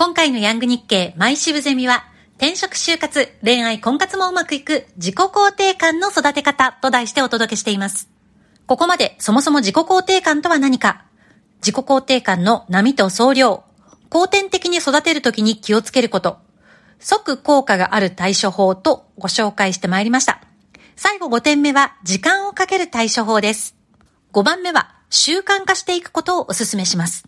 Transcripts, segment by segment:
今回のヤング日経毎渋ゼミは、転職就活、恋愛婚活もうまくいく自己肯定感の育て方と題してお届けしています。ここまでそもそも自己肯定感とは何か、自己肯定感の波と総量、後天的に育てるときに気をつけること、即効果がある対処法とご紹介してまいりました。最後5点目は時間をかける対処法です。5番目は習慣化していくことをお勧めします。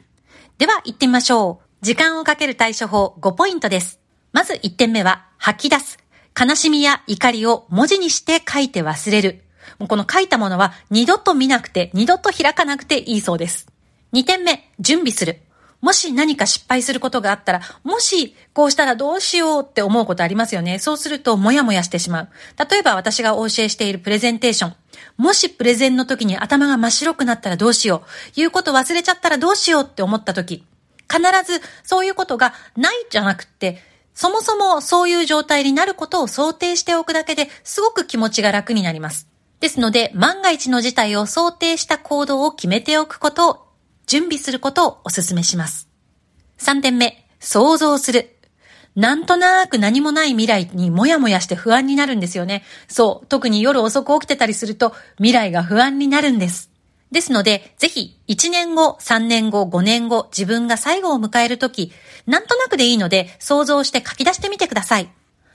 では行ってみましょう。時間をかける対処法5ポイントです。まず1点目は、吐き出す。悲しみや怒りを文字にして書いて忘れる。この書いたものは二度と見なくて、二度と開かなくていいそうです。2点目、準備する。もし何か失敗することがあったら、もしこうしたらどうしようって思うことありますよね。そうするともやもやしてしまう。例えば私がお教えしているプレゼンテーション。もしプレゼンの時に頭が真っ白くなったらどうしよう。言うこと忘れちゃったらどうしようって思った時。必ずそういうことがないじゃなくて、そもそもそういう状態になることを想定しておくだけですごく気持ちが楽になります。ですので、万が一の事態を想定した行動を決めておくことを、準備することをお勧めします。3点目、想像する。なんとなく何もない未来にもやもやして不安になるんですよね。そう、特に夜遅く起きてたりすると未来が不安になるんです。ですので、ぜひ、1年後、3年後、5年後、自分が最後を迎えるとき、なんとなくでいいので、想像して書き出してみてください。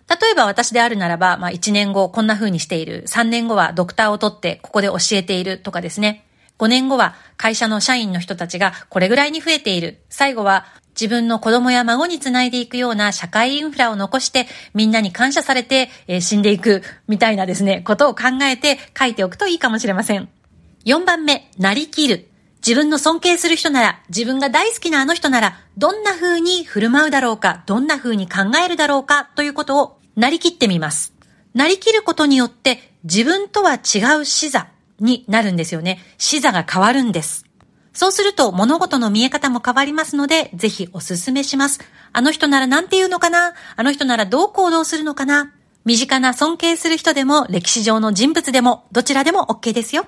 例えば私であるならば、まあ1年後こんな風にしている。3年後はドクターを取ってここで教えているとかですね。5年後は会社の社員の人たちがこれぐらいに増えている。最後は自分の子供や孫につないでいくような社会インフラを残してみんなに感謝されて、えー、死んでいくみたいなですね、ことを考えて書いておくといいかもしれません。4番目、なりきる。自分の尊敬する人なら、自分が大好きなあの人なら、どんな風に振る舞うだろうか、どんな風に考えるだろうか、ということをなりきってみます。なりきることによって、自分とは違う視座になるんですよね。視座が変わるんです。そうすると物事の見え方も変わりますので、ぜひお勧めします。あの人なら何て言うのかな？あの人ならどう行動するのかな？身近な尊敬する人でも歴史上の人物でもどちらでも OK ですよ。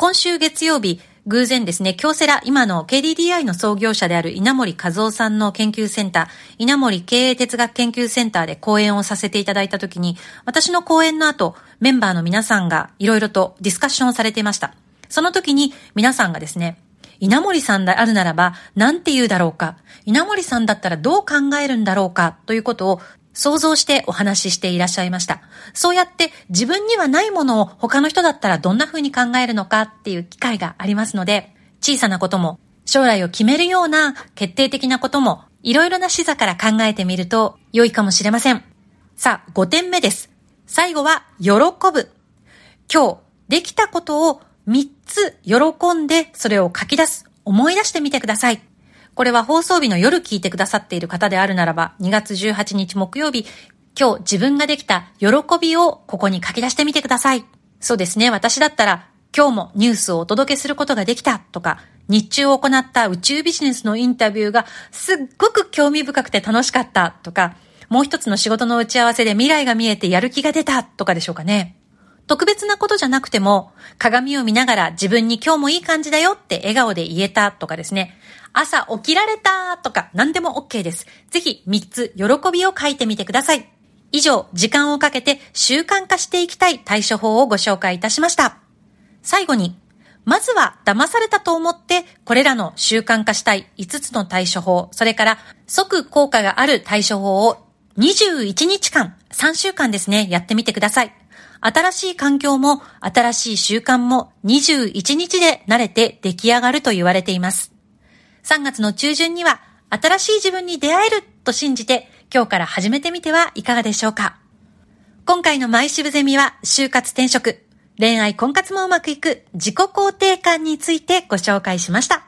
今週月曜日、偶然ですね、京セラ、今の KDDI の創業者である稲森和夫さんの研究センター、稲森経営哲学研究センターで講演をさせていただいたときに、私の講演の後、メンバーの皆さんがいろいろとディスカッションをされていました。その時に皆さんがですね、稲森さんであるならば、なんて言うだろうか、稲森さんだったらどう考えるんだろうか、ということを想像してお話ししていらっしゃいました。そうやって自分にはないものを他の人だったらどんな風に考えるのかっていう機会がありますので、小さなことも将来を決めるような決定的なこともいろいろな視座から考えてみると良いかもしれません。さあ、5点目です。最後は喜ぶ。今日できたことを3つ喜んでそれを書き出す。思い出してみてください。これは放送日の夜聞いてくださっている方であるならば、2月18日木曜日、今日自分ができた喜びをここに書き出してみてください。そうですね。私だったら、今日もニュースをお届けすることができたとか、日中行った宇宙ビジネスのインタビューがすっごく興味深くて楽しかったとか、もう一つの仕事の打ち合わせで未来が見えてやる気が出たとかでしょうかね。特別なことじゃなくても、鏡を見ながら自分に今日もいい感じだよって笑顔で言えたとかですね。朝起きられたとか何でも OK です。ぜひ3つ喜びを書いてみてください。以上、時間をかけて習慣化していきたい対処法をご紹介いたしました。最後に、まずは騙されたと思ってこれらの習慣化したい5つの対処法、それから即効果がある対処法を21日間、3週間ですね、やってみてください。新しい環境も新しい習慣も21日で慣れて出来上がると言われています。3月の中旬には新しい自分に出会えると信じて今日から始めてみてはいかがでしょうか今回の毎週ゼミは就活転職、恋愛婚活もうまくいく自己肯定感についてご紹介しました。